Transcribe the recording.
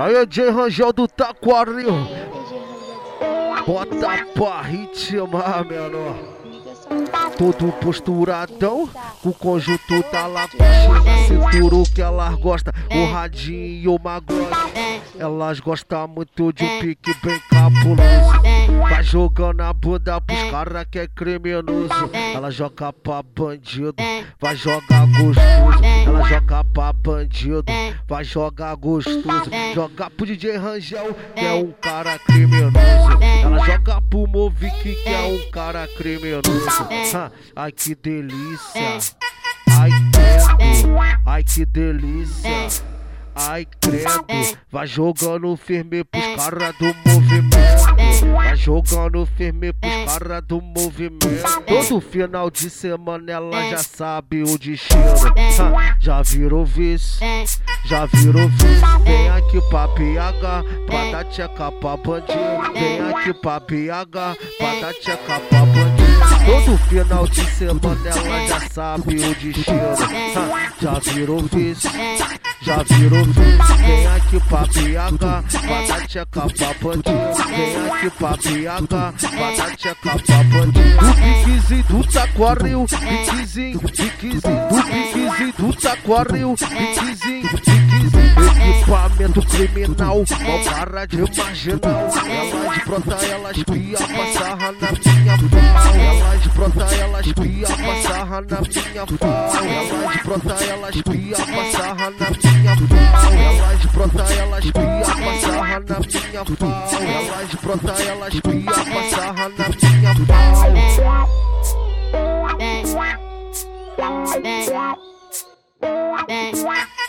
Aí, J Rangel do Taquaril. Bota pra ritmar, menor. Todo posturadão, o conjunto tá lá com cintura que elas gostam, o radinho e o magode. Elas gostam muito de um pique bem cabuloso. Vai jogando a bunda pros cara que é criminoso. Ela joga pra bandido, vai jogar gostoso. Ela joga pra bandido, vai jogar gostoso. Joga pro DJ Rangel, que é um cara criminoso. Joga pro Movic, que é um cara criminoso. Ai que delícia, ai credo, ai que delícia. Ai, credo, vai jogando firme pros caras do movimento. Vai jogando firme pros caras do movimento. Todo final de semana ela já sabe o destino. já virou vice, já virou vice. Vem aqui pra PH, pra dar tcheca pra bandido. Vem aqui pra PH, pra dar tcheca pra bandido. Todo final de semana ela já sabe o destino. já virou vice já virou vídeo. Vem aqui pra dar tcheca pra bandido. Vem aqui pra dar tcheca pra bandido. Do piquezinho do taquaril, piquezinho, piquezinho. Do piquezinho do taquaril, piquezinho, piquezinho. Equipamento criminal, mal para de marginal. Ela de brota, ela espia, passarra na minha pau. Ela de brota, ela espia, passarra na minha pau. Ela de brota, ela espia, passarra na minha minha pau. Minha pau. Elas brota, elas pia, passarra na minha pau. Tudo, tudo,